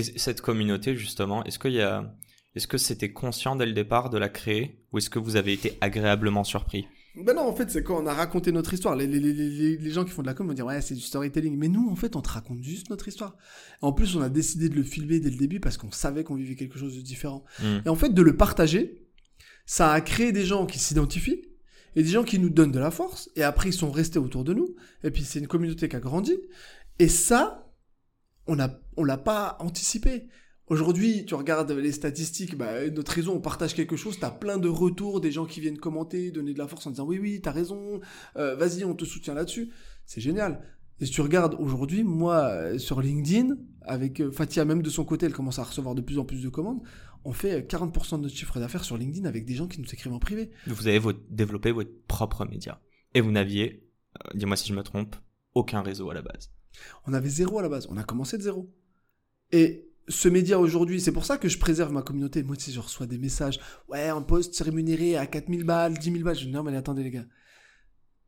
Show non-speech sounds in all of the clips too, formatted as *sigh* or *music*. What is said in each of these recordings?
Et cette communauté, justement, est-ce qu'il y a, est-ce que c'était conscient dès le départ de la créer ou est-ce que vous avez été agréablement surpris? Ben non, en fait, c'est quand on a raconté notre histoire. Les, les, les, les gens qui font de la com vont dire ouais, c'est du storytelling. Mais nous, en fait, on te raconte juste notre histoire. En plus, on a décidé de le filmer dès le début parce qu'on savait qu'on vivait quelque chose de différent. Hmm. Et en fait, de le partager, ça a créé des gens qui s'identifient et des gens qui nous donnent de la force. Et après, ils sont restés autour de nous. Et puis, c'est une communauté qui a grandi. Et ça, on a, l'a pas anticipé. Aujourd'hui, tu regardes les statistiques, bah, notre réseau, on partage quelque chose, t'as plein de retours, des gens qui viennent commenter, donner de la force en disant oui, oui, t'as raison, euh, vas-y, on te soutient là-dessus. C'est génial. Et si tu regardes aujourd'hui, moi, euh, sur LinkedIn, avec euh, Fatia même de son côté, elle commence à recevoir de plus en plus de commandes, on fait 40% de notre chiffre d'affaires sur LinkedIn avec des gens qui nous écrivent en privé. Vous avez développé votre propre média. Et vous n'aviez, dis-moi si je me trompe, aucun réseau à la base. On avait zéro à la base. On a commencé de zéro. Et ce média aujourd'hui, c'est pour ça que je préserve ma communauté. Moi, tu sais, je reçois des messages. Ouais, un poste rémunéré à 4000 balles, 10 000 balles. Je dis non, mais attendez, les gars.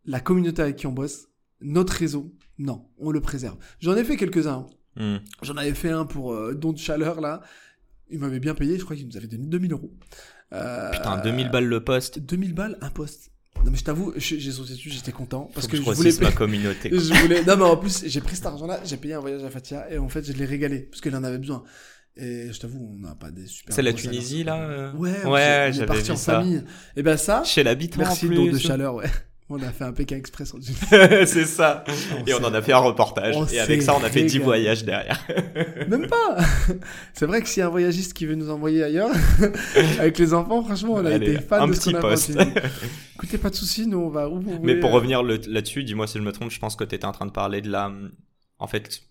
La communauté avec qui on bosse, notre réseau, non, on le préserve. J'en ai fait quelques-uns. Hmm. J'en avais fait un pour euh, don de chaleur, là. Il m'avait bien payé. Je crois qu'il nous avait donné 2000 euros. Euh, Putain, 2000 balles le poste. 2000 balles, un poste. Non, mais je t'avoue, j'ai sauté dessus, j'étais content. Parce Faut que, je je voulais ma communauté. je voulais. Non, mais en plus, j'ai pris cet argent-là, j'ai payé un voyage à Fatia et en fait, je l'ai régalé parce qu'elle en avait besoin. Et je t'avoue, on n'a pas des super. C'est la Tunisie, salaires. là euh Ouais, Ouais, j'avais vu en ça. famille. Et ben ça, Chez l'habitant merci don de chaleur, ouais. On a fait un Pékin Express en Tunisie. *laughs* c'est ça. Et on en a fait un reportage. on Et avec ça, on a fait 10 régalé. voyages derrière. *laughs* Même pas *laughs* C'est vrai que s'il y a un voyagiste qui veut nous envoyer ailleurs, avec les enfants, franchement, on a Allez, été fan un de ce petit poste. Écoutez, pas de soucis, nous on va où vous Mais pour euh, revenir là-dessus, dis-moi si je me trompe, je pense que tu étais en train de parler de la. En fait,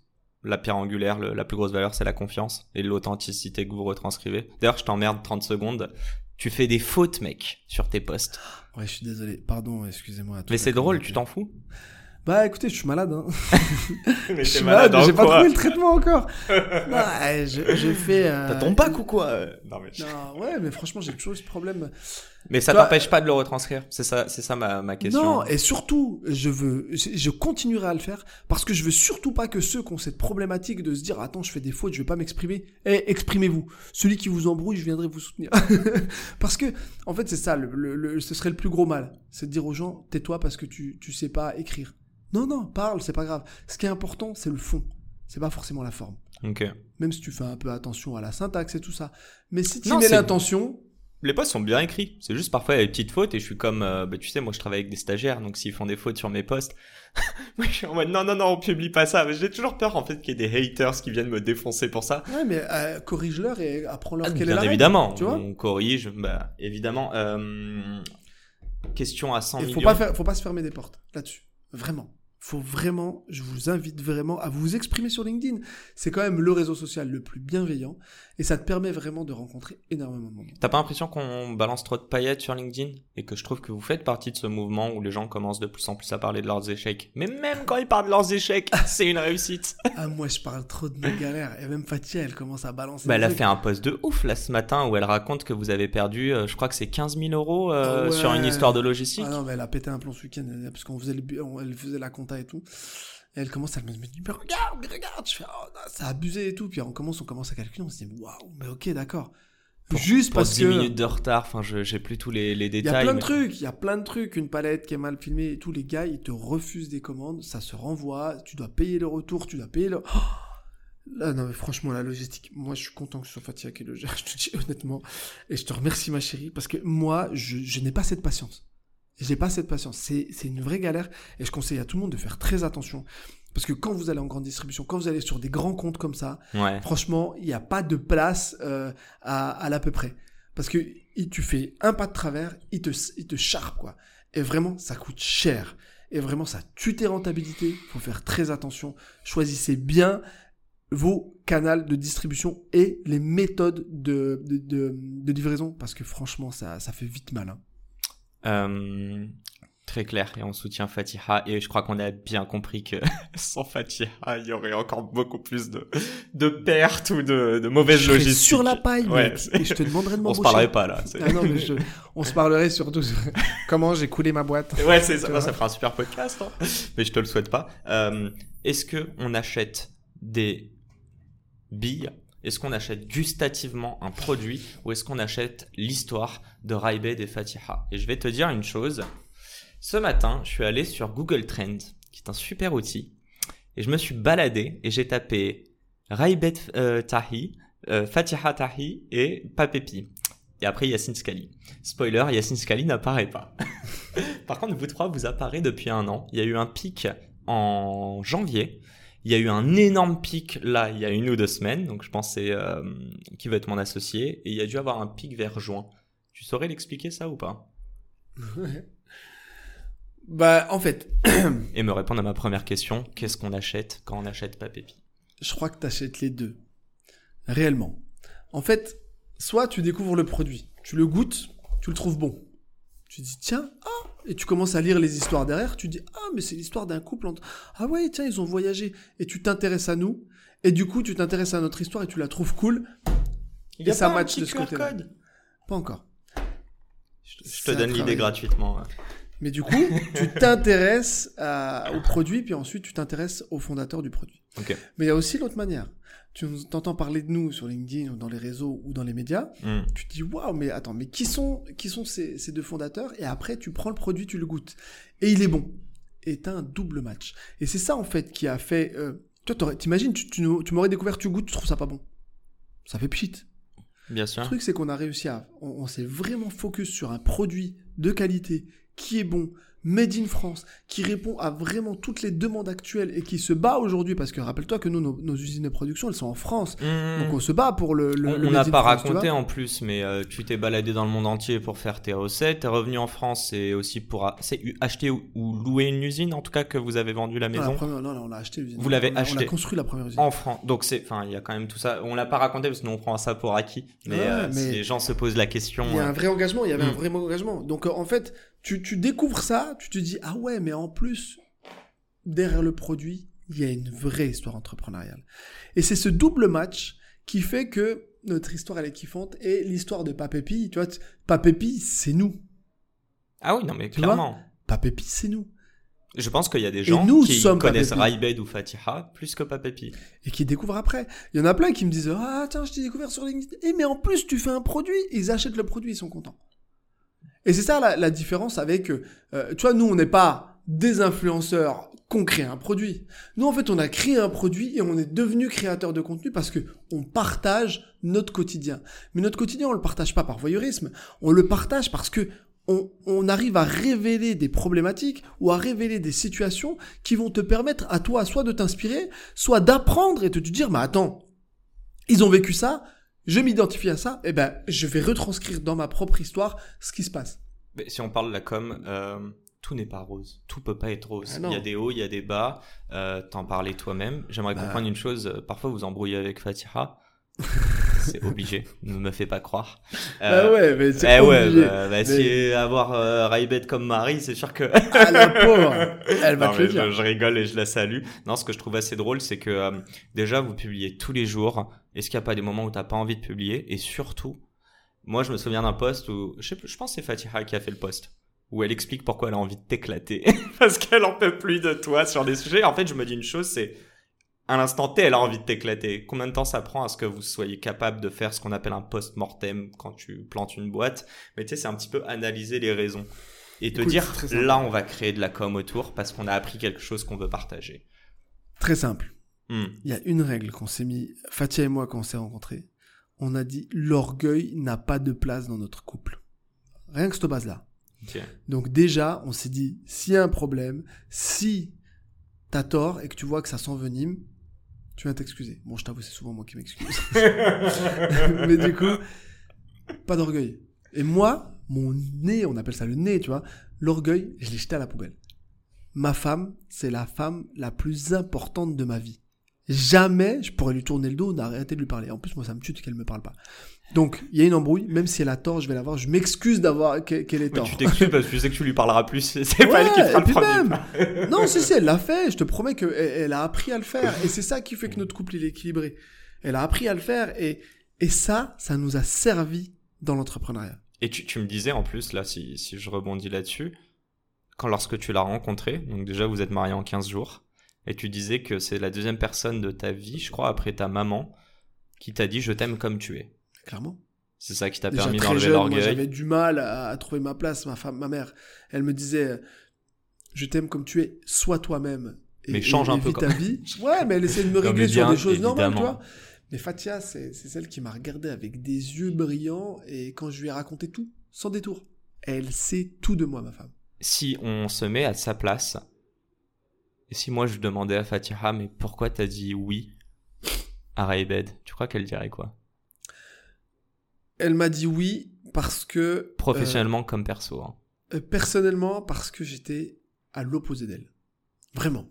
la pierre angulaire, le- la plus grosse valeur, c'est la confiance et l'authenticité que vous retranscrivez. D'ailleurs, je t'emmerde 30 secondes. Tu fais des fautes, mec, sur tes posts. Ouais, je suis désolé. Pardon, excusez-moi. Mais c'est drôle, tu t'en fous Bah écoutez, je suis malade. Hein. *laughs* *laughs* Mais Je suis t'es malade, en j'ai pas trouvé le traitement encore. *laughs* je, je fais. euh, T'as ton bac ou quoi euh? Non, mais, Non, ouais, mais franchement, j'ai toujours eu ce problème. Mais ça t'empêche pas de le retranscrire. C'est ça, c'est ça ma, ma question. Non, et surtout, je veux, je continuerai à le faire parce que je veux surtout pas que ceux qui ont cette problématique de se dire attends, je fais des fautes, je vais pas m'exprimer. Eh, exprimez-vous. Celui qui vous embrouille, je viendrai vous soutenir. *laughs* parce que, en fait, c'est ça, le, le- le- ce serait le plus gros mal, c'est de dire aux gens tais-toi parce que tu tu sais pas écrire. Non, non, parle, c'est pas grave. Ce qui est important, c'est le fond. C'est pas forcément la forme. Ok. Même si tu fais un peu attention à la syntaxe et tout ça. Mais si tu mets l'intention, Les posts sont bien écrits. C'est juste parfois il y a des petites fautes et je suis comme, euh, bah, tu sais, moi je travaille avec des stagiaires, donc s'ils font des fautes sur mes posts, *laughs* moi je suis en mode non non non, on publie pas ça. J'ai toujours peur en fait qu'il y ait des haters qui viennent me défoncer pour ça. ouais, mais euh, corrige-leur et apprends-leur Ah, quelle est bien la règle, évidemment, tu vois on corrige, bah, évidemment. Euh, question à 100 Il millions. faut pas faire, faut pas se fermer des portes là-dessus. Vraiment. Faut vraiment, je vous invite vraiment à vous exprimer sur LinkedIn. C'est quand même le réseau social le plus bienveillant et ça te permet vraiment de rencontrer énormément de monde. T'as pas l'impression qu'on balance trop de paillettes sur LinkedIn? Et que je trouve que vous faites partie de ce mouvement où les gens commencent de plus en plus à parler de leurs échecs. Mais même quand ils parlent de leurs échecs, *laughs* c'est une réussite. Ah, moi, je parle trop de mes galères et même Fatia, elle commence à balancer. Bah, elle a fait un post de ouf là ce matin où elle raconte que vous avez perdu, euh, je crois que c'est 15 000 euros euh, Ah ouais. sur une histoire de logistique. Ah non, mais elle a pété un plomb ce week-end parce qu'on faisait le, on- elle faisait la compta et tout. Et elle commence, elle me dit, mais regarde, mais regarde. Je fais, oh, non, ça a abusé et tout. Puis on commence, on commence à calculer, on se dit, waouh, mais ok, d'accord. juste Pour parce 10 que minutes de retard, enfin, je j'ai plus tous les, les il y a détails. plein de trucs, il y a plein de trucs, une palette qui est mal filmée et tous les gars ils te refusent des commandes, ça se renvoie, tu dois payer le retour, tu dois payer le Oh Là, non, mais franchement, la logistique, moi, je suis content que ce soit Fatia qui le gère, *laughs* je te dis honnêtement. Et je te remercie, ma chérie, parce que moi, je, je n'ai pas cette patience. J'ai pas cette patience. C'est, c'est une vraie galère. Et je conseille à tout le monde de faire très attention. Parce que quand vous allez en grande distribution, quand vous allez sur des grands comptes comme ça, Ouais. franchement, il n'y a pas de place euh, à, à l'à peu près. Parce que tu fais un pas de travers, il te, il te charpe, quoi. Et vraiment, ça coûte cher. Et vraiment, ça tue tes rentabilités. faut faire très attention. Choisissez bien vos canaux de distribution et les méthodes de, de, de, de livraison. Parce que franchement, ça, ça fait vite mal. hein. Euh, très clair et on soutient Fatiha et je crois qu'on a bien compris que *laughs* sans Fatiha il y aurait encore beaucoup plus de, de pertes ou de, de mauvaises Je logistiques. sur la paille, Ouais, mec. Et je te demanderais de *laughs* On se m'embaucher. parlerait pas là. Ah non, mais je- on se parlerait surtout sur *laughs* comment j'ai coulé ma boîte. Ouais, c'est ça. Tu Ça fera un super podcast, hein. mais je te le souhaite pas. Euh, Est-ce que on achète des billes Est-ce qu'on achète gustativement un produit ou est-ce qu'on achète l'histoire de Raibed et Fatiha? Et je vais te dire une chose. Ce matin, je suis allé sur Google Trends, qui est un super outil, et je me suis baladé et j'ai tapé Raibed euh, Tahi, euh, Fatiha Tahi et Papepi. Et après Yassine Scali. Spoiler, Yassine Scali n'apparaît pas. *laughs* Par contre, vous trois, vous apparaît depuis un an. Il y a eu un pic en janvier. Il y a eu un énorme pic là, il y a une ou deux semaines. Donc, je pense c'est euh, qui va être mon associé. Et il y a dû avoir un pic vers juin. Tu saurais l'expliquer ça ou pas? *laughs* Bah, en fait, *clears throat* Et me répondre à ma première question qu'est-ce qu'on achète quand on achète Papépi je crois que tu achètes les deux. Réellement. En fait, soit tu découvres le produit, tu le goûtes, tu le trouves bon. Tu dis, tiens, ah, et tu commences à lire les histoires derrière, tu dis, ah, mais c'est l'histoire d'un couple entre... Ah ouais, tiens, ils ont voyagé. Et tu t'intéresses à nous, et du coup, tu t'intéresses à notre histoire et tu la trouves cool. Il Et ça match de ce côté-là. Pas encore. Je te, je donne l'idée gratuitement. ouais. Mais du coup, *laughs* tu t'intéresses à- au produit, puis ensuite tu t'intéresses au fondateur du produit. Mais il y a aussi l'autre manière. Tu t'entends parler de nous sur LinkedIn ou dans les réseaux ou dans les médias, Hmm. tu te dis waouh, mais attends, mais qui sont, qui sont ces, ces deux fondateurs? Et après, tu prends le produit, tu le goûtes. Et il est bon. Et t'as un double match. Et c'est ça en fait qui a fait. Euh, toi, t'aurais- t'imagines, tu, tu, tu m'aurais découvert, tu goûtes, tu trouves ça pas bon. Ça fait pchit. Bien Le sûr. truc, c'est qu'on a réussi à. On, on s'est vraiment focus sur un produit de qualité qui est bon, made in France, qui répond à vraiment toutes les demandes actuelles et qui se bat aujourd'hui parce que rappelle-toi que nous, nos, nos usines de production, elles sont en France. Hmm. Donc on se bat pour le. le On- n'a pas France, raconté en plus, mais euh, tu t'es baladé dans le monde entier pour faire tes recettes. T'es revenu en France, c'est aussi pour acheter ou, ou louer une usine, en tout cas que vous avez vendu la Non, la maison première- non, non, on a acheté l'usine. Vous l'avez On a- On acheté. a construit la première usine. en France. Donc c'est, enfin, il y a quand même tout ça. On l'a pas raconté parce que nous on prend ça pour acquis. Mais, Ouais, euh, mais- si les gens se posent la question, Il y a euh, un vrai engagement, il y avait un Mm. vrai engagement. Donc euh, en fait, tu, tu découvres ça, tu te dis ah ouais, mais en plus derrière le produit, il y a une vraie histoire entrepreneuriale. Et c'est ce double match qui fait que notre histoire elle est kiffante et l'histoire de Papépi, tu vois, Papépi c'est nous. ah oui, non mais Tu clairement. Papépi c'est nous. Je pense qu'il y a des gens nous qui connaissent. Raibed ou Fatiha plus que Papepi. Et qui découvrent après. Il y en a plein qui me disent ah tiens je t'ai découvert sur LinkedIn. Eh mais en plus tu fais un produit, ils achètent le produit, ils sont contents. Et c'est ça la, la différence avec, euh, euh, tu vois, nous on n'est pas des influenceurs qu'on crée un produit. Nous en fait on a créé un produit et on est devenu créateur de contenu parce que on partage notre quotidien. Mais notre quotidien on le partage pas par voyeurisme, on le partage parce que on, on arrive à révéler des problématiques ou à révéler des situations qui vont te permettre à toi soit de t'inspirer, soit d'apprendre et de te dire, mais attends, ils ont vécu ça, je m'identifie à ça, et ben je vais retranscrire dans ma propre histoire ce qui se passe. Mais si on parle de la com, euh, tout n'est pas rose. Tout peut pas être rose. Ah il y a des hauts, il y a des bas. Euh, T'en parlais toi-même. J'aimerais Bah. comprendre une chose. Parfois, vous embrouillez avec Fatiha. *laughs* c'est obligé. Ne me fais pas croire. *laughs* Ah Euh, ouais, mais Eh c'est ouais, obligé. bah, bah, si avoir euh, Raibed comme mari, c'est sûr que. Ah la pauvre, *laughs* elle va Non, te le mais dire. je, je rigole et je la salue. Non, ce que je trouve assez drôle, c'est que euh, déjà vous publiez tous les jours. Est-ce qu'il n'y a pas des moments où t'as pas envie de publier? Et surtout, moi je me souviens d'un post où je, sais, plus, je pense que c'est Fatiha qui a fait le post où elle explique pourquoi elle a envie de t'éclater *laughs* parce qu'elle en peut plus de toi sur des sujets. En fait, je me dis une chose, c'est à l'instant T, elle a envie de t'éclater. Combien de temps ça prend à ce que vous soyez capable de faire ce qu'on appelle un post-mortem quand tu plantes une boîte? Mais tu sais, c'est un petit peu analyser les raisons. Et te Écoute, dire, là, on va créer de la com autour parce qu'on a appris quelque chose qu'on veut partager. Très simple. Hmm. Il y a une règle qu'on s'est mis, Fatia et moi, quand on s'est rencontrés. On a dit l'orgueil n'a pas de place dans notre couple. Rien que cette base-là. Donc déjà, on s'est dit, s'il y a un problème, si t'as tort et que tu vois que ça s'envenime, tu viens t'excuser. Bon, je t'avoue, c'est souvent moi qui m'excuse. *laughs* *laughs* Mais du coup, pas d'orgueil. Et moi, mon nez, on appelle ça le nez, tu vois, l'orgueil, je l'ai jeté à la poubelle. Ma femme, c'est la femme la plus importante de ma vie. Jamais je pourrais lui tourner le dos, d'arrêter de lui parler. En plus, moi, ça me tue qu'elle me parle pas. Donc, il y a une embrouille, même si elle a tort, je vais la voir. Je m'excuse d'avoir qu'elle ait Mais tort. tu t'excuses parce que tu sais que tu lui parleras plus. *laughs* C'est pas elle qui fera le premier même, *laughs* non, si, si, elle l'a fait. Je te promets qu'elle elle a appris à le faire. Et c'est ça qui fait que notre couple, il est équilibré. Elle a appris à le faire. Et, et ça, ça nous a servi dans l'entrepreneuriat. Et tu, tu me disais en plus, là, si, si je rebondis là-dessus, quand lorsque tu l'as rencontré, donc déjà vous êtes mariés en 15 jours, et tu disais que c'est la deuxième personne de ta vie, je crois, après ta maman, qui t'a dit je t'aime comme tu es. Clairement. C'est ça qui t'a permis d'enlever l'orgueil. j'avais du mal à, à trouver ma place. Ma femme, ma mère, elle me disait, euh, je t'aime comme tu es, sois toi-même. Et- Mais change et- un et peu vis quand ta vie. Ouais, mais elle essaie de me *laughs* régler sur des choses normales, tu évidemment. vois. Mais Fatia, c'est c'est celle qui m'a regardé avec des yeux brillants et quand je lui ai raconté tout, sans détour, elle sait tout de moi, ma femme. Si on se met à sa place, et si moi je demandais à Fatiha, mais pourquoi t'as dit oui à Raibed, tu crois qu'elle dirait quoi? Elle m'a dit oui parce que Professionnellement comme perso. hein. Euh, personnellement, parce que j'étais à l'opposé d'elle. Vraiment.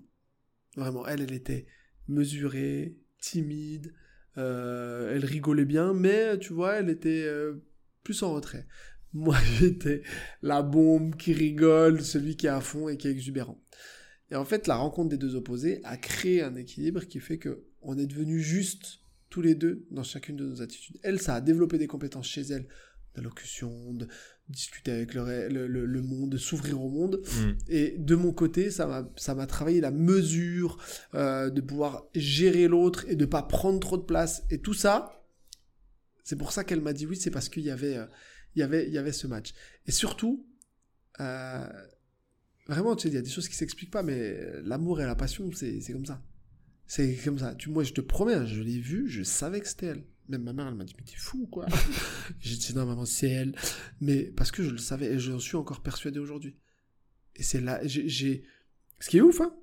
Vraiment. Elle, elle était mesurée, timide, euh, elle rigolait bien, mais tu vois, elle était euh, plus en retrait. Moi, *laughs* j'étais la bombe qui rigole, celui qui est à fond et qui est exubérant. Et en fait, la rencontre des deux opposés a créé un équilibre qui fait que on est devenus justes tous les deux dans chacune de nos attitudes. Elle, ça a développé des compétences chez elle, d'allocution, de discuter avec le, ré- le, le- le monde, de s'ouvrir au monde. Hmm. Et de mon côté, ça m'a, ça m'a travaillé la mesure, euh, de pouvoir gérer l'autre et de pas prendre trop de place. Et tout ça, c'est pour ça qu'elle m'a dit oui, c'est parce qu'il y avait, euh, il y avait, il y avait ce match. Et surtout, euh, vraiment, tu sais, il y a des choses qui s'expliquent pas, mais l'amour et la passion, c'est, comme ça. C'est comme ça. Tu, moi, je te promets, hein, je l'ai vue, je savais que c'était elle. Même ma mère, elle m'a dit, mais t'es fou, quoi? *laughs* J'ai dit, non, maman, c'est elle. Mais parce que je le savais et je suis encore persuadé aujourd'hui. Et c'est là, j'ai, ce qui est ouf, hein,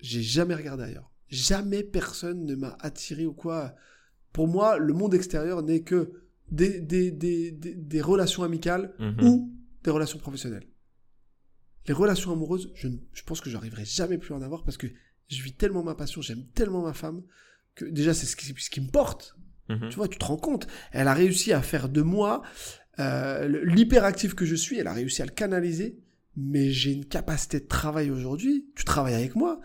j'ai jamais regardé ailleurs. Jamais personne ne m'a attiré ou quoi. Pour moi, le monde extérieur n'est que des, des, des, des, des relations amicales Mhm. ou des relations professionnelles. Les relations amoureuses, je, ne- je pense que j'arriverai jamais plus à en avoir parce que je vis tellement ma passion, j'aime tellement ma femme que déjà c'est ce qui, ce qui me porte. Mhm. Tu vois, tu te rends compte. Elle a réussi à faire de moi euh, l'hyperactif que je suis. Elle a réussi à le canaliser. Mais j'ai une capacité de travail aujourd'hui. Tu travailles avec moi.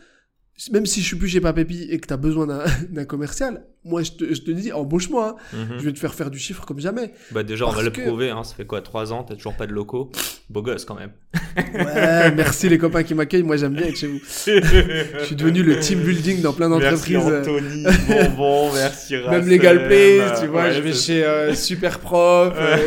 Même si je suis plus chez Papépi et que tu as besoin d'un *laughs* commercial, moi je te, je te dis, embauche-moi. hein. Mhm. Je vais te faire faire du chiffre comme jamais. Bah déjà, on va le prouver, hein. ça fait quoi, 3 ans, t'as toujours pas de locaux? Beau gosse quand même. *laughs* Ouais, merci les copains qui m'accueillent. Moi j'aime bien être chez vous. *laughs* Je suis devenu le team building dans plein Merci d'entreprises. euh, Anthony, *laughs* bonbon, merci Même. Legal Place, tu vois, Ouais, je vais chez euh, Super Prof, euh,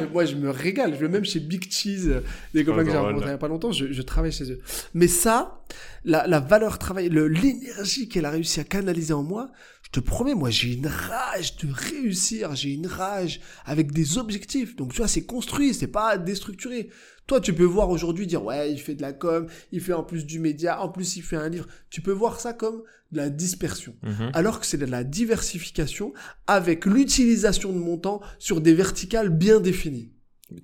je- moi je me régale, je vais même chez Big Cheese, euh, des copains Oh, que j'ai rencontrés il y a pas longtemps, je, je travaille chez eux. Mais ça, la, la valeur travail, l'énergie qu'elle a réussi à canaliser en moi, te promets, moi j'ai une rage de réussir, j'ai une rage avec des objectifs. Donc tu vois, c'est construit, c'est pas déstructuré. Toi, tu peux voir aujourd'hui dire ouais, il fait de la com, il fait en plus du média, en plus il fait un livre. Tu peux voir ça comme de la dispersion Mhm. alors que c'est de la diversification avec l'utilisation de mon temps sur des verticales bien définies.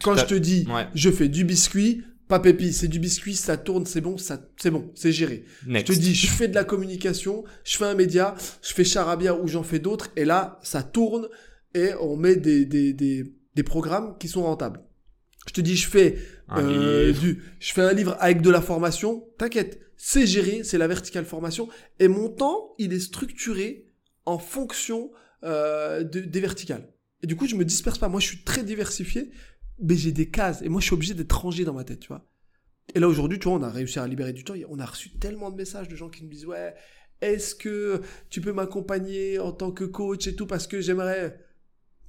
Quand je te dis, Ouais. je fais du biscuit, pas pépi, c'est du biscuit, ça tourne, c'est bon, ça, c'est bon, c'est géré. Next. Je te dis, je fais de la communication, je fais un média, je fais charabia ou j'en fais d'autres, et là, ça tourne et on met des, des, des, des programmes qui sont rentables. Je te dis, je fais Un euh, livre. du, je fais un livre avec de la formation. T'inquiète, c'est géré, c'est la verticale formation. Et mon temps, il est structuré en fonction euh, de- des verticales. Et du coup, je me disperse pas. Moi, je suis très diversifié, mais j'ai des cases. Et moi, je suis obligé d'être rangé dans ma tête, tu vois. Et là, aujourd'hui, tu vois, on a réussi à libérer du temps. On a reçu tellement de messages de gens qui nous disent, ouais, est-ce que tu peux m'accompagner en tant que coach et tout parce que j'aimerais?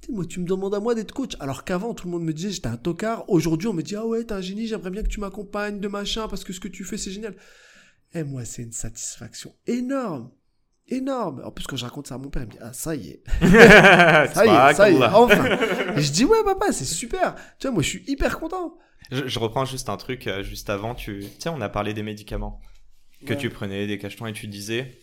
Moi, tu me demandes à moi d'être coach. Alors qu'avant, tout le monde me disait j'étais un tocard. Aujourd'hui, on me dit ah ouais, t'es un génie, j'aimerais bien que tu m'accompagnes de machin parce que ce que tu fais, c'est génial. Et moi, c'est une satisfaction énorme. Énorme. En plus, quand je raconte ça à mon père, il me dit ah, ça y est. *laughs* Ça y est, ça y est, enfin. *laughs* Et je dis ouais, papa, c'est super. Tu vois, moi, je suis hyper content. Je, je reprends juste un truc euh, juste avant. Tu tu sais, on a parlé des médicaments que Ouais. tu prenais, des cachetons, et tu disais,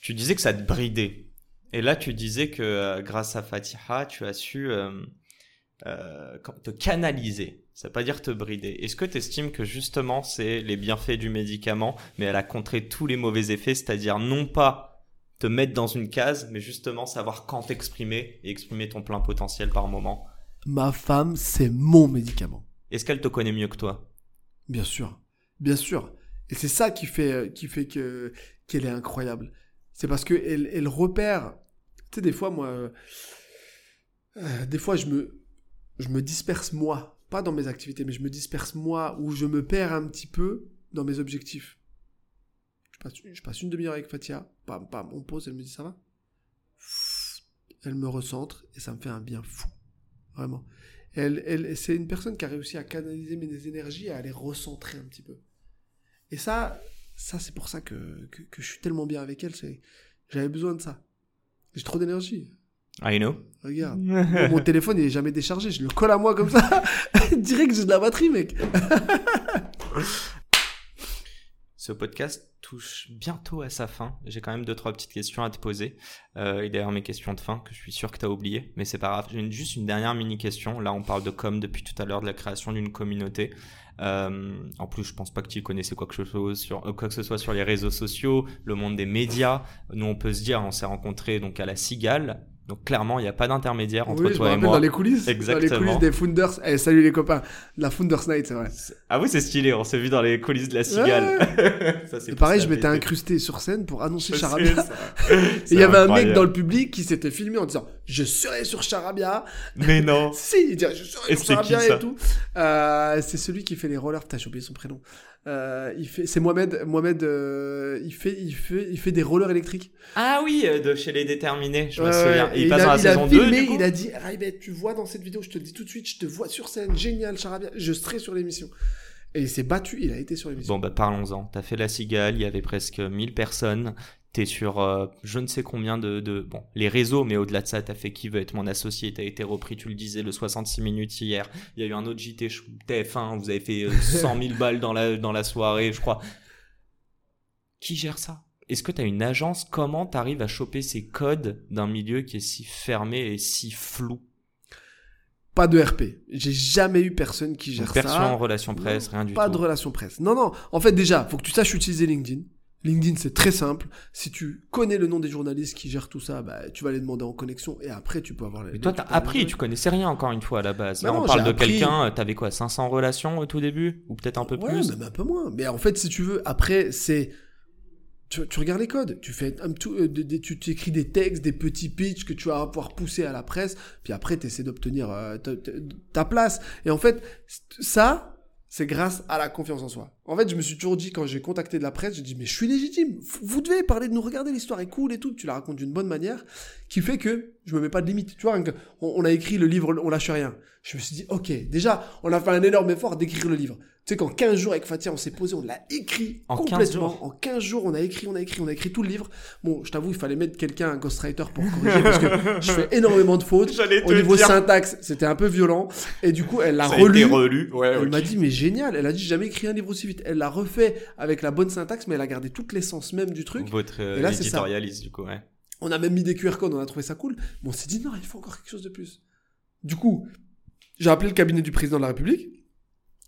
tu disais que ça te bridait. Et là, tu disais que euh, grâce à Fatiha, tu as su euh, euh, te canaliser. Ça veut pas dire te brider. Est-ce que tu estimes que justement, c'est les bienfaits du médicament, mais elle a contré tous les mauvais effets, c'est-à-dire non pas te mettre dans une case, mais justement savoir quand t'exprimer et exprimer ton plein potentiel par moment? Ma femme, c'est mon médicament. Est-ce qu'elle te connaît mieux que toi? Bien sûr, bien sûr. Et c'est ça qui fait, euh, qui fait que qu'elle est incroyable. C'est parce que elle, elle repère. Tu sais, des fois, moi, euh, euh, des fois, je me, je me disperse moi, pas dans mes activités, mais je me disperse moi, ou je me perds un petit peu dans mes objectifs. Je passe, une demi-heure avec Fatia, pam, pam, on pose, elle me dit ça va? Elle me recentre et ça me fait un bien fou, vraiment. Elle, elle, c'est une personne qui a réussi à canaliser mes énergies et à les recentrer un petit peu. Et ça, ça c'est pour ça que, que, que je suis tellement bien avec elle. C'est, j'avais besoin de ça. J'ai trop d'énergie. I know. Regarde, *laughs* mon, mon téléphone il est jamais déchargé. Je le colle à moi comme ça. *laughs* Direct j'ai de la batterie, mec. *laughs* Ce podcast touche bientôt à sa fin. J'ai quand même deux trois petites questions à te poser. Euh, et d'ailleurs mes questions de fin que je suis sûr que tu as oubliées, mais c'est pas grave. J'ai juste une dernière mini question. Là on parle de com depuis tout à l'heure de la création d'une communauté. Euh, en plus je pense pas que tu connaissais quoi que ce soit sur euh, quoi que ce soit sur les réseaux sociaux, le monde des médias. Nous on peut se dire on s'est rencontrés donc à la Cigale. Donc clairement il n'y a pas d'intermédiaire entre oui, je me toi et rappelle moi. dans les coulisses. Dans les Exactement. coulisses des Founders. Eh, salut les copains. La Founders Night, c'est vrai. Ah oui c'est stylé. On s'est vu dans les coulisses de la Cigale. *laughs* Ça, c'est Et pareil, je m'étais incrusté sur scène pour annoncer Charabia. *laughs* Et il y avait un mec dans le public qui s'était filmé en disant Je serai sur Charabia. Mais non. *laughs* Si, il dit Je serai Et sur c'est Charabia qui, et tout. Euh, c'est celui qui fait les rollers. Putain, j'ai oublié son prénom. Euh, il fait, c'est Mohamed. Mohamed, euh, il fait, il fait, il fait des rollers électriques. Ah oui, de chez les déterminés, je me souviens. Il passe dans a, la il a saison 2 filmé, du coup il a dit Raibet, tu vois dans cette vidéo, je te le dis tout de suite, je te vois sur scène, génial, Charabia, je serai sur l'émission. Et il s'est battu, il a été sur l'émission. Bon bah parlons-en. T'as fait la cigale, il y avait presque 1000 personnes. T'es sur euh, je ne sais combien de, de... Bon, les réseaux, mais au-delà de ça, t'as fait Qui veut être mon associé T'as été repris, tu le disais, le 66 minutes hier. Il y a eu un autre JT je- TF1, vous avez fait euh, 100 000 balles dans la, dans la soirée, je crois. Qui gère ça? Est-ce que t'as une agence? Comment t'arrives à choper ces codes d'un milieu qui est si fermé et si flou? Pas de RP. J'ai jamais eu personne qui gère ça. relation presse, rien du pas tout. de relation presse. Non, non. En fait, déjà, faut que tu saches utiliser LinkedIn. LinkedIn, c'est très simple. Si tu connais le nom des journalistes qui gèrent tout ça, bah, tu vas les demander en connexion et après, tu peux avoir les. Mais toi, tu t'as appris, tu connaissais rien encore une fois à la base. Là, Bah non, on parle de appris. quelqu'un, euh, t'avais quoi, 500 relations au tout début? Ou peut-être un peu Ouais, plus? même un peu moins. Mais en fait, si tu veux, après, c'est. Tu, tu regardes les codes, tu fais un tout, euh, des- tu écris des textes, des petits pitchs que tu vas pouvoir pousser à la presse, puis après tu essaies d'obtenir euh, ta, place. Et en fait, ça, c'est grâce à la confiance en soi. En fait, je me suis toujours dit quand j'ai contacté de la presse, j'ai dit mais je suis légitime. Vous devez parler de nous, regarder l'histoire est cool et tout. Tu la racontes d'une bonne manière, qui fait que je me mets pas de limite. Tu vois, on, a écrit le livre, on lâche rien. Je me suis dit ok, déjà, on a fait un énorme effort d'écrire le livre. Tu sais qu'en 15 jours avec Fatia, on s'est posé, on l'a écrit En 15 complètement. En 15 jours, on a écrit, on a écrit, on a écrit tout le livre. Bon, je t'avoue, il fallait mettre quelqu'un, un ghostwriter pour corriger parce que *laughs* je fais énormément de fautes. Au niveau syntaxe, c'était un peu violent. Et du coup, elle l'a relu. relu. Ouais, Elle m'a dit, mais génial. Elle a dit, jamais écrit un livre aussi vite. Elle l'a refait avec la bonne syntaxe, mais elle a gardé toute l'essence même du truc. Votre euh, Et là, c'est ça. éditorialiste, du coup, ouais. On a même mis des QR codes, on a trouvé ça cool. Mais on s'est dit, non, il faut encore quelque chose de plus. Du coup, j'ai appelé le cabinet du président de la République.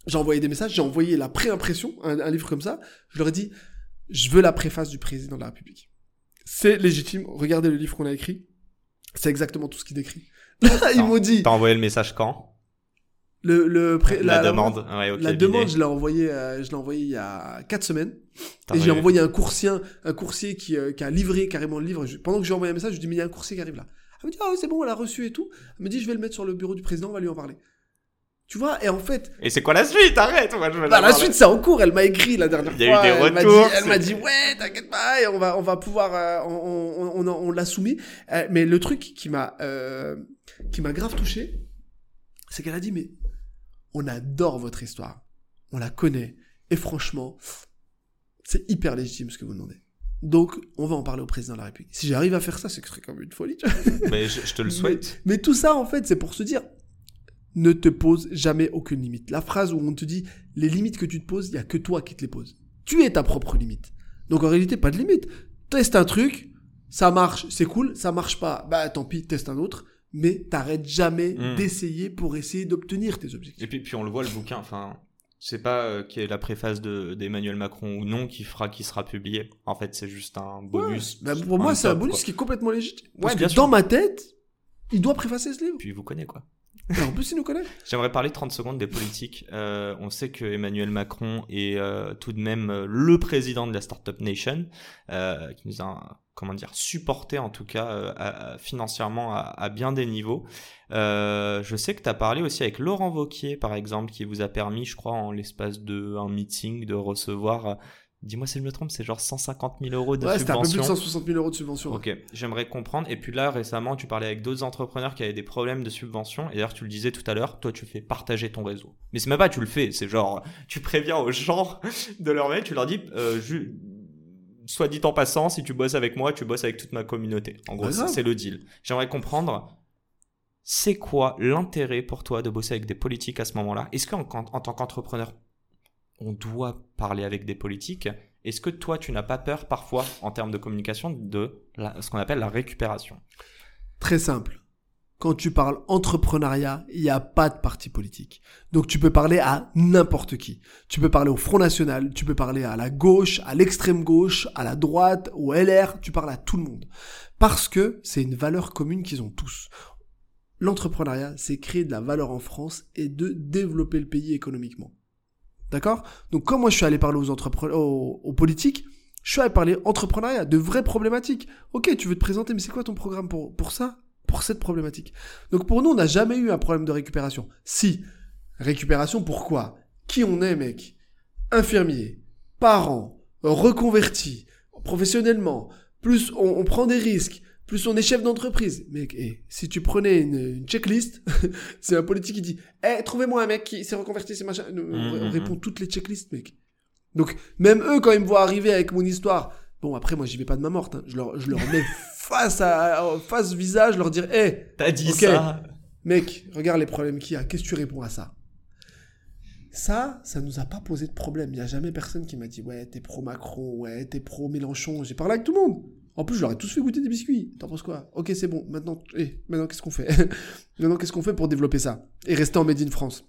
J'ai envoyé des messages, j'ai envoyé la pré-impression, un, un livre comme ça. Je leur ai dit, je veux la préface du président de la République. C'est légitime. Regardez le livre qu'on a écrit. C'est exactement tout ce qu'il décrit. *laughs* Ils m'ont dit, T'as envoyé le message quand? Le, le pré- La, demande. Ouais. La demande, je l'ai envoyé, euh, je l'ai envoyé il y a quatre semaines. T'as Et j'ai envoyé- un coursier, un coursier qui, euh, qui a livré carrément le livre. Je- pendant que j'ai envoyé un message, je lui dis, mais il y a un coursier qui arrive là. Elle me dit, ah ouais, c'est bon, elle a reçu et tout. Elle me dit, je vais le mettre sur le bureau du président, on va lui en parler. Tu vois, et en fait, Et c'est quoi la suite? Arrête moi, je veux bah, la suite, c'est en cours. Elle m'a écrit la dernière Il y a eu fois. des elle m'a retours, dit, elle m'a dit, ouais, t'inquiète pas, et on va, on va pouvoir, euh, on, on, on, on l'a soumis. Mais le truc qui m'a, euh, qui m'a grave touché, c'est qu'elle a dit, mais on adore votre histoire, on la connaît, et franchement, c'est hyper légitime ce que vous demandez. Donc, on va en parler au président de la République. Si j'arrive à faire ça, c'est que ce serait comme une folie. tu vois. *laughs* Mais je, je te le souhaite. Mais tout ça, en fait, c'est pour se dire, ne te pose jamais aucune limite. La phrase où on te dit, les limites que tu te poses, il y a que toi qui te les poses. Tu es ta propre limite. Donc en réalité, pas de limite. Teste un truc, ça marche, c'est cool, ça marche pas, bah tant pis, teste un autre. Mais t'arrêtes jamais Mm. d'essayer pour essayer d'obtenir tes objectifs. Et puis, puis on le voit, le bouquin, enfin, c'est pas euh, qui est la préface de- d'Emmanuel Macron ou non qui fera, qui sera publié. En fait, c'est juste un bonus. Bah, pour moi, c'est un bonus quoi. qui est complètement légitime. Parce que dans ma tête, il doit préfacer ce livre. Puis il vous connaît, quoi. En plus, il nous connaît. J'aimerais parler 30 secondes des politiques. Euh, on sait que Emmanuel Macron est euh, tout de même euh, le président de la Startup Nation, euh, qui nous a, comment dire, supporté en tout cas euh, à- financièrement à, à bien des niveaux. Euh, je sais que tu as parlé aussi avec Laurent Vauquier, par exemple, qui vous a permis, je crois, en l'espace de un meeting, de recevoir, dis-moi si je me trompe, c'est genre 150 000 euros de Ouais, c'était un peu plus de subvention. 160 000 euros de subvention. Ok, j'aimerais comprendre. Et puis là, récemment, tu parlais avec d'autres entrepreneurs qui avaient des problèmes de subvention. Et d'ailleurs, tu le disais tout à l'heure, toi, tu fais partager ton réseau. Mais c'est même pas tu le fais, c'est genre, tu préviens aux gens *laughs* de leur mail, tu leur dis, euh, soit dit en passant, si tu bosses avec moi, tu bosses avec toute ma communauté. En gros, Bah, c'est le deal. J'aimerais comprendre. C'est quoi l'intérêt pour toi de bosser avec des politiques à ce moment-là? Est-ce qu'en en tant qu'entrepreneur, on doit parler avec des politiques Est-ce que toi, tu n'as pas peur parfois, en termes de communication, de ce qu'on appelle la récupération? Très simple. Quand tu parles entrepreneuriat, il n'y a pas de parti politique. Donc tu peux parler à n'importe qui. Tu peux parler au Front National, tu peux parler à la gauche, à l'extrême gauche, à la droite, au LR, tu parles à tout le monde. Parce que c'est une valeur commune qu'ils ont tous. L'entrepreneuriat, c'est créer de la valeur en France et de développer le pays économiquement. D'accord? Donc quand moi je suis allé parler aux, politiques, je suis allé parler entrepreneuriat, de vraies problématiques. Ok, tu veux te présenter, mais c'est quoi ton programme pour, ça? Pour cette problématique. Donc pour nous, on n'a jamais eu un problème de récupération. Si, récupération, pourquoi? Qui on est, mec? Infirmier, parent, reconverti, professionnellement, plus on prend des risques, plus on est chef d'entreprise. Mec, eh, si tu prenais une, une checklist, *laughs* c'est un politique qui dit Eh, trouvez-moi un mec qui s'est reconverti, c'est machin. On, Mhm, on répond toutes les checklists, mec. Donc, même eux, quand ils me voient arriver avec mon histoire, bon, après, moi, j'y vais pas de ma morte. hein. Je, leur, je leur mets *laughs* face à face visage, leur dire Eh, T'as dit ça Mec, regarde les problèmes qu'il y a. Qu'est-ce que tu réponds à ça? Ça, ça nous a pas posé de problème. Il y a jamais personne qui m'a dit ouais, t'es pro Macron, ouais, t'es pro Mélenchon. J'ai parlé avec tout le monde. En plus, je leur ai tous fait goûter des biscuits. T'en penses quoi? Ok, c'est bon. Maintenant, eh, maintenant qu'est-ce qu'on fait? *laughs* Maintenant, qu'est-ce qu'on fait pour développer ça? Et rester en Made in France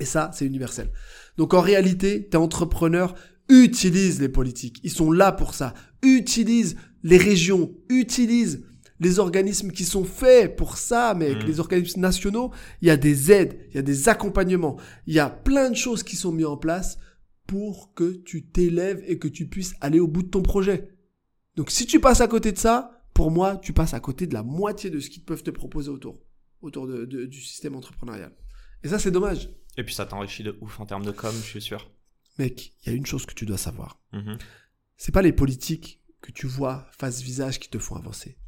Et ça, c'est universel. Donc en réalité, t'es entrepreneur, utilise les politiques. Ils sont là pour ça. Utilise les régions, utilise les organismes qui sont faits pour ça, mec. Mm. Les organismes nationaux, il y a des aides, il y a des accompagnements, il y a plein de choses qui sont mises en place pour que tu t'élèves et que tu puisses aller au bout de ton projet. Donc si tu passes à côté de ça, pour moi, tu passes à côté de la moitié de ce qu'ils peuvent te proposer autour, autour de- de- du système entrepreneurial. Et ça, c'est dommage. Et puis ça t'enrichit de ouf en termes de com, je suis sûr. Mec, il y a une chose que tu dois savoir. Mhm. C'est pas les politiques que tu vois face visage qui te font avancer.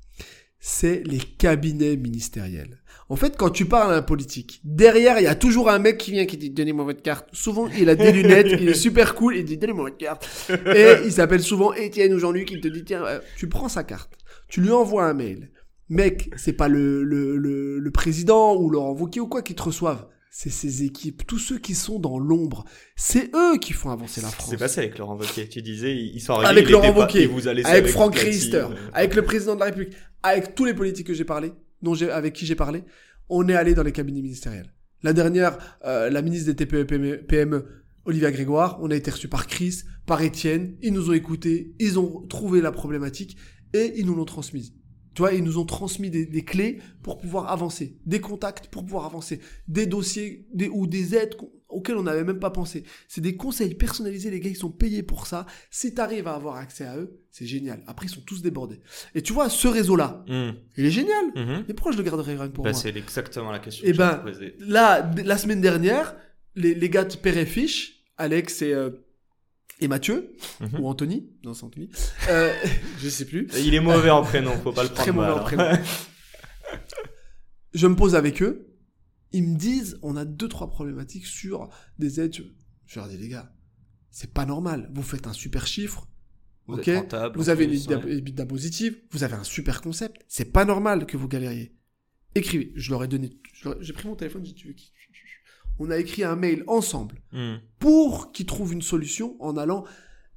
C'est les cabinets ministériels. En fait, quand tu parles à un politique, derrière, il y a toujours un mec qui vient qui dit donnez-moi votre carte. Souvent, il a des lunettes, il est *laughs* super cool, il dit donnez-moi votre carte. Et il s'appelle souvent Étienne ou Jean-Luc, il te dit tiens, euh, tu prends sa carte, tu lui envoies un mail. Mec, c'est pas le, le, le, le président ou Laurent Wauquiez ou quoi qui te reçoivent. C'est ses équipes, tous ceux qui sont dans l'ombre. C'est eux qui font avancer la France. C'est passé avec Laurent Wauquiez. Tu disais, ils sont arrivés, Avec Laurent Wauquiez, vous a laissé avec Franck Riester, avec le président de la République, avec tous les politiques que j'ai parlé, dont j'ai, avec qui j'ai parlé, on est allé dans les cabinets ministériels. La dernière, euh, la ministre des TPE PME, PME, Olivia Grégoire, on a été reçu par Chris, par Étienne, ils nous ont écoutés, ils ont trouvé la problématique et ils nous l'ont transmise. Tu vois, ils nous ont transmis des, des clés pour pouvoir avancer, des contacts pour pouvoir avancer, des dossiers des, ou des aides auxquels on n'avait même pas pensé. C'est des conseils personnalisés, les gars, ils sont payés pour ça. Si tu arrives à avoir accès à eux, c'est génial. Après, ils sont tous débordés. Et tu vois, ce réseau-là, Hmm. il est génial. Mhm. Mais pourquoi je le garderais rien pour Bah, moi c'est exactement la question Eh que je ben, te posais. Là, la semaine dernière, les, les gars de Père et Fiche, Alex et, euh, et Mathieu, Mhm. ou Anthony, non c'est Anthony, euh, *laughs* je sais plus, Il est mauvais en prénom, faut pas le *laughs* Très prendre mauvais mal. en prénom. *laughs* je me pose avec eux, ils me disent, on a deux, trois problématiques sur des aides. Je- leur dis, les gars, c'est pas normal, vous faites un super chiffre, Vous ok, êtes rentable, vous avez une EBITDA ouais. Positive, vous avez un super concept, c'est pas normal que vous galériez. Écrivez, je leur ai donné, j'ai pris mon téléphone, j'ai dit, tu veux qui On a écrit un mail ensemble Hmm. pour qu'ils trouvent une solution en allant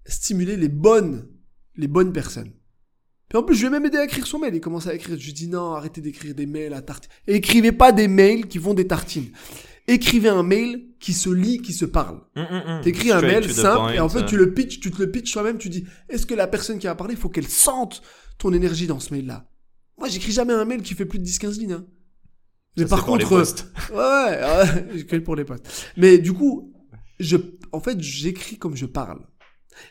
stimuler les bonnes, les bonnes personnes. Puis en plus, je lui ai même aidé à écrire son mail. Il commence à écrire. Je lui dis non, arrêtez d'écrire des mails à tartine. Et écrivez pas des mails qui vont des tartines. Écrivez un mail qui se lit, qui se parle. Hmm, hmm, hmm. T'écris un mail simple point, et en fait tu le pitch, tu te le pitches toi-même. Tu dis est-ce que la personne qui va parler, il faut qu'elle sente ton énergie dans ce mail-là? Moi, j'écris jamais un mail qui fait plus de 10-15 lignes. hein. Mais Ça, par c'est pour les contre, euh. *laughs* Ouais, ouais, ouais, *laughs* pour les potes. Mais du coup, je, en fait, j'écris comme je parle.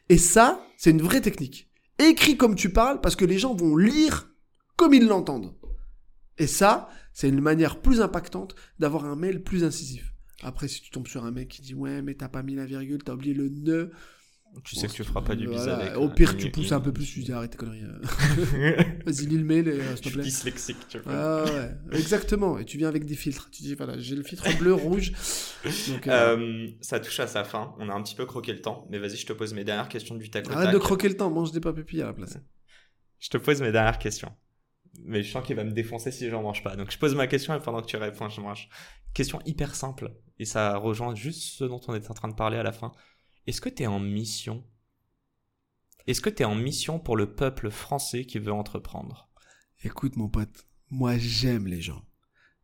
Et ça, c'est une vraie technique. Écris comme tu parles parce que les gens vont lire comme ils l'entendent. Et ça, c'est une manière plus impactante d'avoir un mail plus incisif. Après, si tu tombes sur un mec qui dit ouais, mais t'as pas mis la virgule, t'as oublié le nœud. Tu sais que tu feras pas du bis Voilà. avec. Au euh, pire, tu pousses une- un peu plus, tu dis arrête tes conneries. euh. *laughs* Vas-y, lis le mail, euh, s'il te plaît. dyslexique, tu vois. Ah ouais, exactement. Et tu viens avec des filtres. Tu dis voilà, j'ai le filtre bleu, rouge. Donc, euh, Euh, ça touche à sa fin. On a un petit peu croqué le temps, mais vas-y, je te pose mes dernières questions du tac au arrête tac. de croquer le temps, mange des papilles à la place. Je te pose mes dernières questions. Mais je sens qu'il va me défoncer si j'en mange pas. Donc je pose ma question et pendant que tu réponds, je mange. Question hyper simple. Et ça rejoint juste ce dont on est en train de parler à la fin. Est-ce que tu es en mission? Est-ce que tu en mission pour le peuple français qui veut entreprendre? Écoute, mon pote, moi j'aime les gens.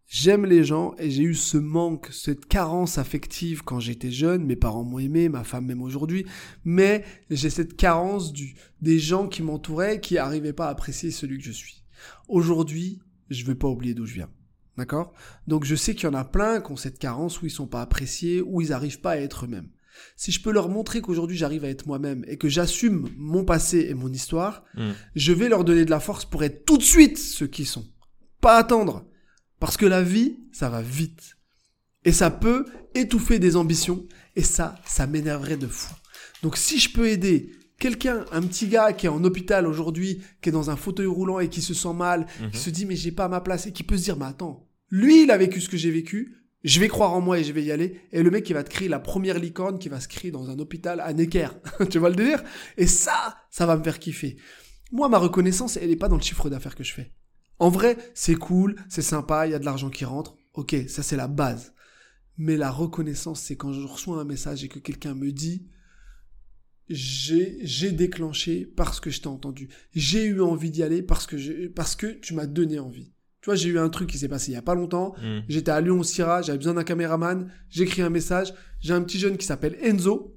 J'aime les gens et j'ai eu ce manque, cette carence affective quand j'étais jeune. Mes parents m'ont aimé, ma femme même aujourd'hui. Mais j'ai cette carence du, des gens qui m'entouraient qui n'arrivaient pas à apprécier celui que je suis. Aujourd'hui, je vais pas oublier d'où je viens. D'accord? Donc je sais qu'il y en a plein qui ont cette carence où ils sont pas appréciés, où ils n'arrivent pas à être eux-mêmes. Si je peux leur montrer qu'aujourd'hui j'arrive à être moi-même et que j'assume mon passé et mon histoire, Hmm. je vais leur donner de la force pour être tout de suite ce qu'ils sont. Pas attendre. Parce que la vie, ça va vite. Et ça peut étouffer des ambitions. Et ça, ça m'énerverait de fou. Donc si je peux aider quelqu'un, un petit gars qui est en hôpital aujourd'hui, qui est dans un fauteuil roulant et qui se sent mal, Mhm. qui se dit mais j'ai pas ma place et qui peut se dire mais attends, lui il a vécu ce que j'ai vécu, je vais croire en moi et je vais y aller. Et le mec qui va te créer la première licorne qui va se créer dans un hôpital à Necker. *laughs* tu vois le délire? Et ça, ça va me faire kiffer. Moi, ma reconnaissance, elle n'est pas dans le chiffre d'affaires que je fais. En vrai, c'est cool, c'est sympa, il y a de l'argent qui rentre. Ok, ça c'est la base. Mais la reconnaissance, c'est quand je reçois un message et que quelqu'un me dit j'ai déclenché parce que je t'ai entendu. J'ai eu envie d'y aller parce que parce que tu m'as donné envie. Tu vois, j'ai eu un truc qui s'est passé il y a pas longtemps. Hmm. J'étais à Lyon au Syrah, j'avais besoin d'un caméraman, j'écris un message, j'ai un petit jeune qui s'appelle Enzo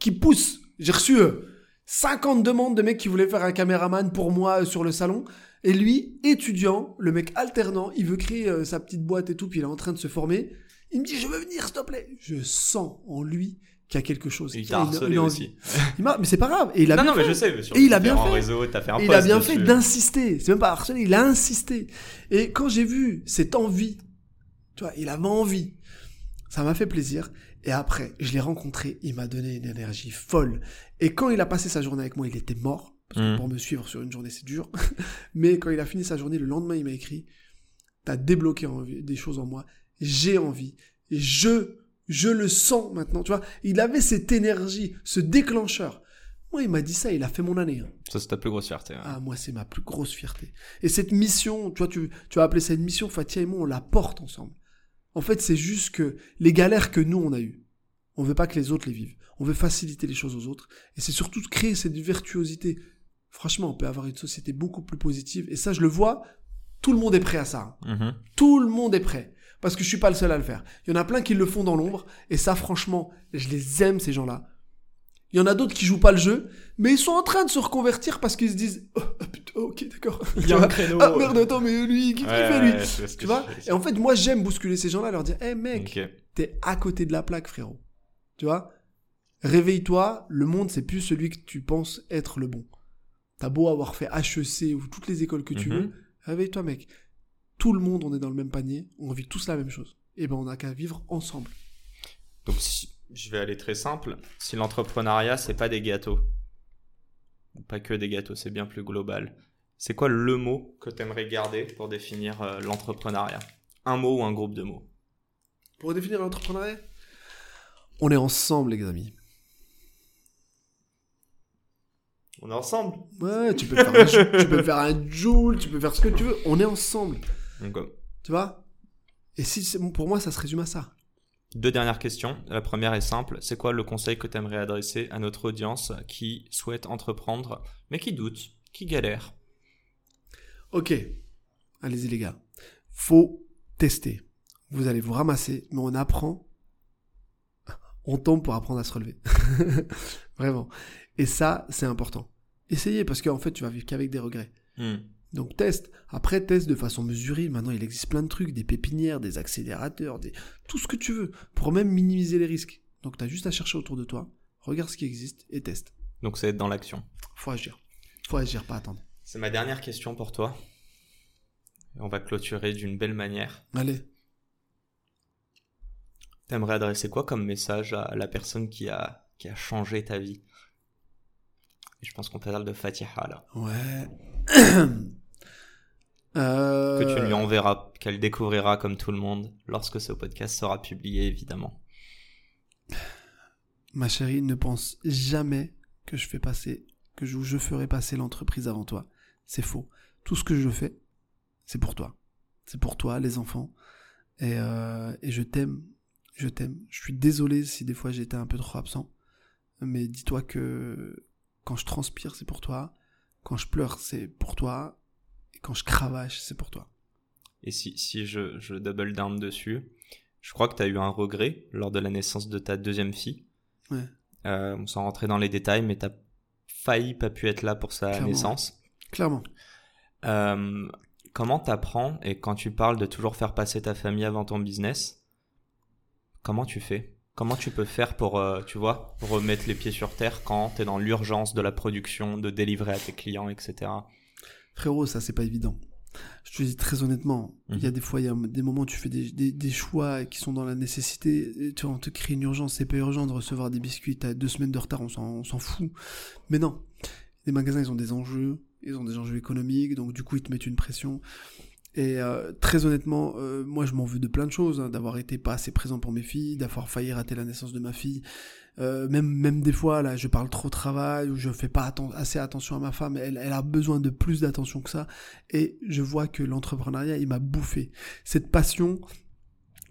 qui pousse. J'ai reçu euh, 50 demandes de mecs qui voulaient faire un caméraman pour moi euh, sur le salon et lui, étudiant, le mec alternant, il veut créer euh, sa petite boîte et tout, puis il est en train de se former. Il me dit "Je veux venir, s'il te plaît." Je sens en lui qu'il y a quelque chose, il t'a harcelé aussi. Il mais c'est pas grave et il a Non, bien non, mais fait. je sais. mais sur Et il a bien fait. réseaux, t'as fait un Et il a bien fait d'insister. C'est même pas harceler, il a insisté. Et quand j'ai vu cette envie, tu vois, il avait envie. Ça m'a fait plaisir. Et après, je l'ai rencontré, il m'a donné une énergie folle. Et quand il a passé sa journée avec moi, il était mort. Parce que Mhm. pour me suivre sur une journée, c'est dur. *laughs* Mais quand il a fini sa journée, le lendemain, il m'a écrit T'as débloqué envie- des choses en moi. J'ai envie. Et je, je le sens maintenant. Tu vois, il avait cette énergie, ce déclencheur. Moi, il m'a dit ça, il a fait mon année. hein. Ça, c'est ta plus grosse fierté. ouais. Ah, moi, c'est ma plus grosse fierté. Et cette mission, tu vois, tu, tu vas appeler ça une mission, Fatia et moi, on la porte ensemble. En fait, c'est juste que les galères que nous, on a eues, on veut pas que les autres les vivent. On veut faciliter les choses aux autres. Et c'est surtout de créer cette virtuosité. Franchement, on peut avoir une société beaucoup plus positive. Et ça, je le vois, tout le monde est prêt à ça. hein. Mhm. Tout le monde est prêt. Parce que je suis pas le seul à le faire. Il y en a plein qui le font dans l'ombre. Et ça, franchement, je les aime, ces gens-là. Il y en a d'autres qui jouent pas le jeu, mais ils sont en train de se reconvertir parce qu'ils se disent oh, ah, putain, ok d'accord. Il y a un créneau. Ah merde attends mais lui qu'est-ce qu'il Ouais, fait lui ouais, Tu vois. Et en fait moi j'aime bousculer ces gens-là, leur dire hé mec Ok. t'es à côté de la plaque frérot. Tu vois Réveille-toi, le monde c'est plus celui que tu penses être le bon. T'as beau avoir fait HEC ou toutes les écoles que tu Mhm. veux, réveille-toi mec. Tout le monde on est dans le même panier, on vit tous la même chose. Et ben on a qu'à vivre ensemble. Donc, si- je vais aller très simple. Si l'entrepreneuriat, c'est pas des gâteaux, pas que des gâteaux, c'est bien plus global. C'est quoi le mot que tu aimerais garder pour définir euh, l'entrepreneuriat? Un mot ou un groupe de mots? Pour définir l'entrepreneuriat, on est ensemble les amis. On est ensemble? Ouais, tu peux faire un, *laughs* tu peux faire un joule, tu peux faire ce que tu veux. On est ensemble, Donc, euh, tu vois? Et si pour moi, ça se résume à ça. deux dernières questions. La première est simple. C'est quoi le conseil que tu aimerais adresser à notre audience qui souhaite entreprendre, mais qui doute, qui galère? Ok, allez-y les gars. Faut tester. Vous allez vous ramasser, mais on apprend. On tombe pour apprendre à se relever. *laughs* Vraiment. Et ça, c'est important. Essayez, parce qu'en fait, tu vas vivre qu'avec des regrets. Hmm. Donc teste. Après, teste de façon mesurée. Maintenant, il existe plein de trucs, des pépinières, des accélérateurs, des... tout ce que tu veux, pour même minimiser les risques. Donc tu as juste à chercher autour de toi, regarde ce qui existe et teste. Donc, c'est être dans l'action. Faut agir. Faut agir, pas attendre. C'est ma dernière question pour toi. On va clôturer d'une belle manière. Allez. T'aimerais adresser quoi comme message à la personne qui a, qui a changé ta vie? Et je pense qu'on parle de Fatiha là. Ouais. *clears throat* Euh, Que tu lui enverras, qu'elle découvrira comme tout le monde lorsque ce podcast sera publié évidemment. Ma chérie, ne pense jamais que je fais passer, que je, je ferai passer l'entreprise avant toi. C'est faux. Tout ce que je fais, c'est pour toi. C'est pour toi, les enfants. Et, euh, et je t'aime. Je t'aime. Je suis désolé si des fois j'étais un peu trop absent. Mais dis-toi que quand je transpire, c'est pour toi. Quand je pleure, c'est pour toi. Et quand je cravache, c'est pour toi. Et si, si je, je double down dessus, je crois que tu as eu un regret lors de la naissance de ta deuxième fille. Ouais. Euh, on s'en rentrer dans les détails, mais tu as failli pas pu être là pour sa Clairement. naissance. Clairement. Euh, comment t'apprends et quand tu parles de toujours faire passer ta famille avant ton business, comment tu fais? Comment tu peux faire pour, euh, tu vois, remettre les pieds sur terre quand t'es dans l'urgence de la production, de délivrer à tes clients, etc. Frérot, ça c'est pas évident. Je te dis très honnêtement, il y a Mhm. des fois, il y a des moments où tu fais des, des, des choix qui sont dans la nécessité. Tu vois, on te crée une urgence, c'est pas urgent de recevoir des biscuits, t'as deux semaines de retard, on s'en, on s'en fout. Mais non, les magasins, ils ont des enjeux, ils ont des enjeux économiques, donc du coup, ils te mettent une pression. Et euh, très honnêtement, euh, moi, je m'en veux de plein de choses, hein, d'avoir été pas assez présent pour mes filles, d'avoir failli rater la naissance de ma fille. Euh, même, même des fois, là, je parle trop travail, ou je fais pas assez attention à ma femme, elle, elle a besoin de plus d'attention que ça. Et je vois que l'entrepreneuriat, il m'a bouffé. Cette passion,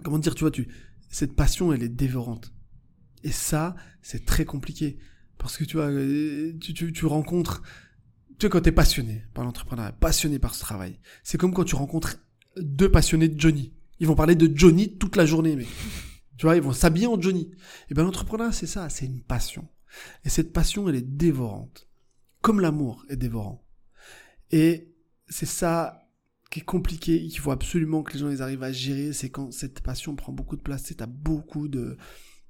comment dire, tu vois, tu, cette passion, elle est dévorante. Et ça, c'est très compliqué. Parce que tu vois, euh, tu, tu, tu rencontres, tu vois, quand t'es passionné par l'entrepreneuriat, passionné par ce travail, c'est comme quand tu rencontres deux passionnés de Johnny. Ils vont parler de Johnny toute la journée, mais tu vois, ils vont s'habiller en Johnny. Et bien l'entrepreneuriat, c'est ça, c'est une passion. Et cette passion, elle est dévorante. Comme l'amour est dévorant. Et c'est ça qui est compliqué, qu'il faut absolument que les gens ils arrivent à gérer, c'est quand cette passion prend beaucoup de place. Sais, t'as beaucoup de,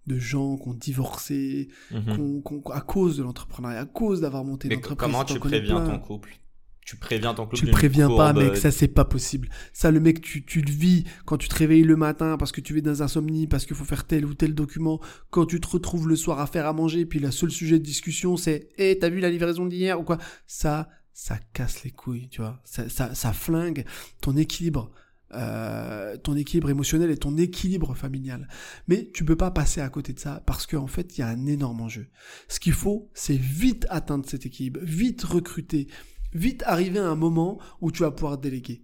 de gens qui ont divorcé Mhm. qu'on- à cause de l'entrepreneuriat, à cause d'avoir monté une entreprise. comment tu préviens plein. ton couple? Tu préviens ton couple Tu préviens pas, mec, ça c'est pas possible. Ça, le mec, tu, tu le vis quand tu te réveilles le matin parce que tu es dans insomnie, parce qu'il faut faire tel ou tel document. Quand tu te retrouves le soir à faire à manger, puis le seul sujet de discussion c'est Eh, t'as vu la livraison d'hier ou quoi? Ça, ça casse les couilles, tu vois. Ça, ça, ça flingue ton équilibre. euh, ton équilibre émotionnel et ton équilibre familial. Mais tu peux pas passer à côté de ça parce qu'en fait, il y a un énorme enjeu. Ce qu'il faut, c'est vite atteindre cet équilibre, vite recruter, vite arriver à un moment où tu vas pouvoir déléguer.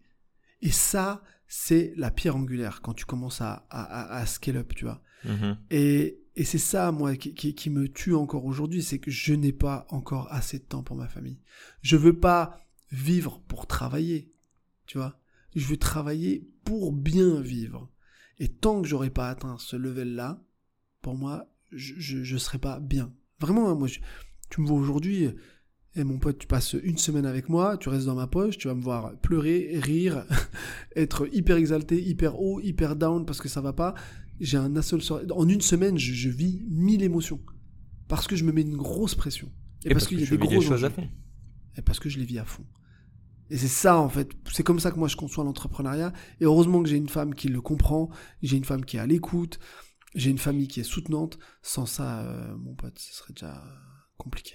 Et ça, c'est la pierre angulaire quand tu commences à, à, à- à scale up, tu vois. Mhm. Et, et c'est ça, moi, qui, qui, qui me tue encore aujourd'hui, c'est que je n'ai pas encore assez de temps pour ma famille. Je veux pas vivre pour travailler, tu vois. Je veux travailler pour bien vivre. Et tant que j'aurai pas atteint ce level-là, pour moi, je, je, je serai pas bien. Vraiment, hein, moi, je- tu me vois aujourd'hui, et mon pote, tu passes une semaine avec moi, tu restes dans ma poche, tu vas me voir pleurer, rire, *laughs* être hyper exalté, hyper haut, hyper down parce que ça va pas. J'ai un sur- En une semaine, je, je vis mille émotions. Parce que je me mets une grosse pression. Et, parce, qu'il y a des gros des choses à enjeux. fond. Et parce que je les vis à fond. Et c'est ça, en fait. C'est comme ça que moi, je conçois l'entrepreneuriat. Et heureusement que j'ai une femme qui le comprend. J'ai une femme qui est à l'écoute. J'ai une famille qui est soutenante. Sans ça, euh, mon pote, ce serait déjà compliqué.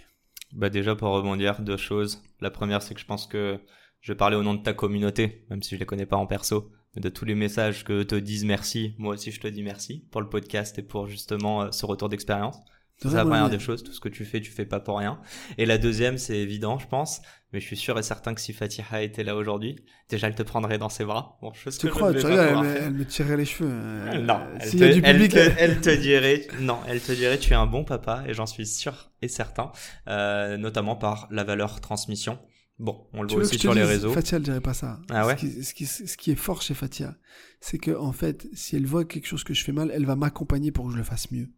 Bah déjà pour rebondir, deux choses. La première c'est que je pense que je vais parler au nom de ta communauté, même si je les connais pas en perso, de tous les messages que te disent merci. Moi aussi je te dis merci pour le podcast et pour justement euh, ce retour d'expérience. C'est C'est la première des choses, tout ce que tu fais, tu fais pas pour rien. Et la deuxième, c'est évident, je pense, mais je suis sûr et certain que si Fatiha était là aujourd'hui, déjà elle te prendrait dans ses bras. Bon, chose Tu que je crois, ne vais tu regardes, elle, me- faire. elle me tirerait les cheveux. euh, Non, elle te, y a du elle te- elle te dirait, non, elle te dirait, tu es un bon papa, et j'en suis sûr et certain, euh, notamment par la valeur transmission. Bon, on le Tu voit aussi te sur les dise, réseaux. Fatia, elle dirait pas ça. Ah ouais ce, qui, ce, qui, ce qui est fort chez Fatia, c'est que en fait, si elle voit quelque chose que je fais mal, elle va m'accompagner pour que je le fasse mieux.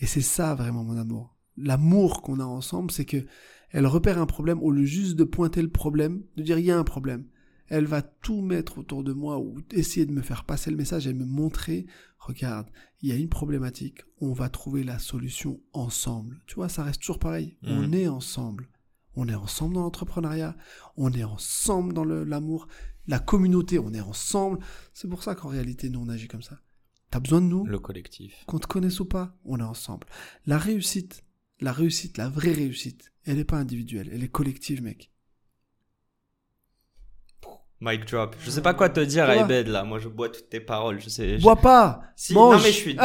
Et c'est ça vraiment mon amour. L'amour qu'on a ensemble, c'est que elle repère un problème au lieu juste de pointer le problème, de dire il y a un problème. Elle va tout mettre autour de moi ou essayer de me faire passer le message et me montrer, regarde, il y a une problématique, on va trouver la solution ensemble. Tu vois, ça reste toujours pareil. Mhm. On est ensemble. On est ensemble dans l'entrepreneuriat, on est ensemble dans l'amour, la communauté, on est ensemble. C'est pour ça qu'en réalité, nous, on agit comme ça. T'as besoin de nous? Le collectif. qu'on te connaisse ou pas, on est ensemble. La réussite, la réussite, la vraie réussite, elle n'est pas individuelle, elle est collective, mec. Mic drop. Je sais pas quoi te dire, Quoi Aibed, là. Moi, je bois toutes tes paroles. Je sais. je- Bois pas Si, mange. non, mais je suis. *laughs*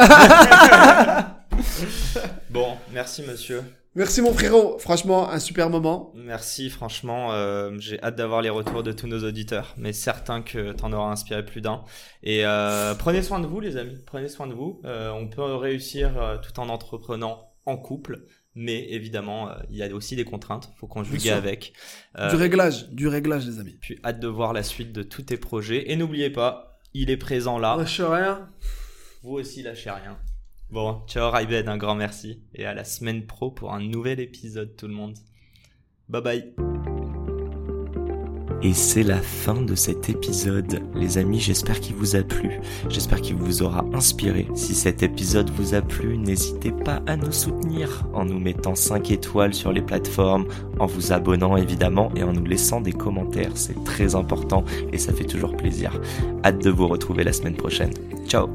*laughs* bon, merci, monsieur. Merci mon frérot, franchement, un super moment. Merci, franchement, euh, j'ai hâte d'avoir les retours de tous nos auditeurs, mais certain que t'en auras inspiré plus d'un. Et euh, prenez soin de vous, les amis, prenez soin de vous. Euh, on peut réussir tout en entreprenant en couple, mais évidemment, il y a aussi des contraintes, faut conjuguer avec. Du réglage, du réglage, les amis. puis hâte de voir la suite de tous tes projets. Et n'oubliez pas, il est présent là. Lâche rien. Vous aussi, lâchez rien. Bon, ciao Raibed, un grand merci. Et à la semaine pro pour un nouvel épisode, tout le monde. Bye bye. Et c'est la fin de cet épisode. Les amis, j'espère qu'il vous a plu. J'espère qu'il vous aura inspiré. Si cet épisode vous a plu, n'hésitez pas à nous soutenir en nous mettant 5 étoiles sur les plateformes, en vous abonnant évidemment et en nous laissant des commentaires. C'est très important et ça fait toujours plaisir. Hâte de vous retrouver la semaine prochaine. Ciao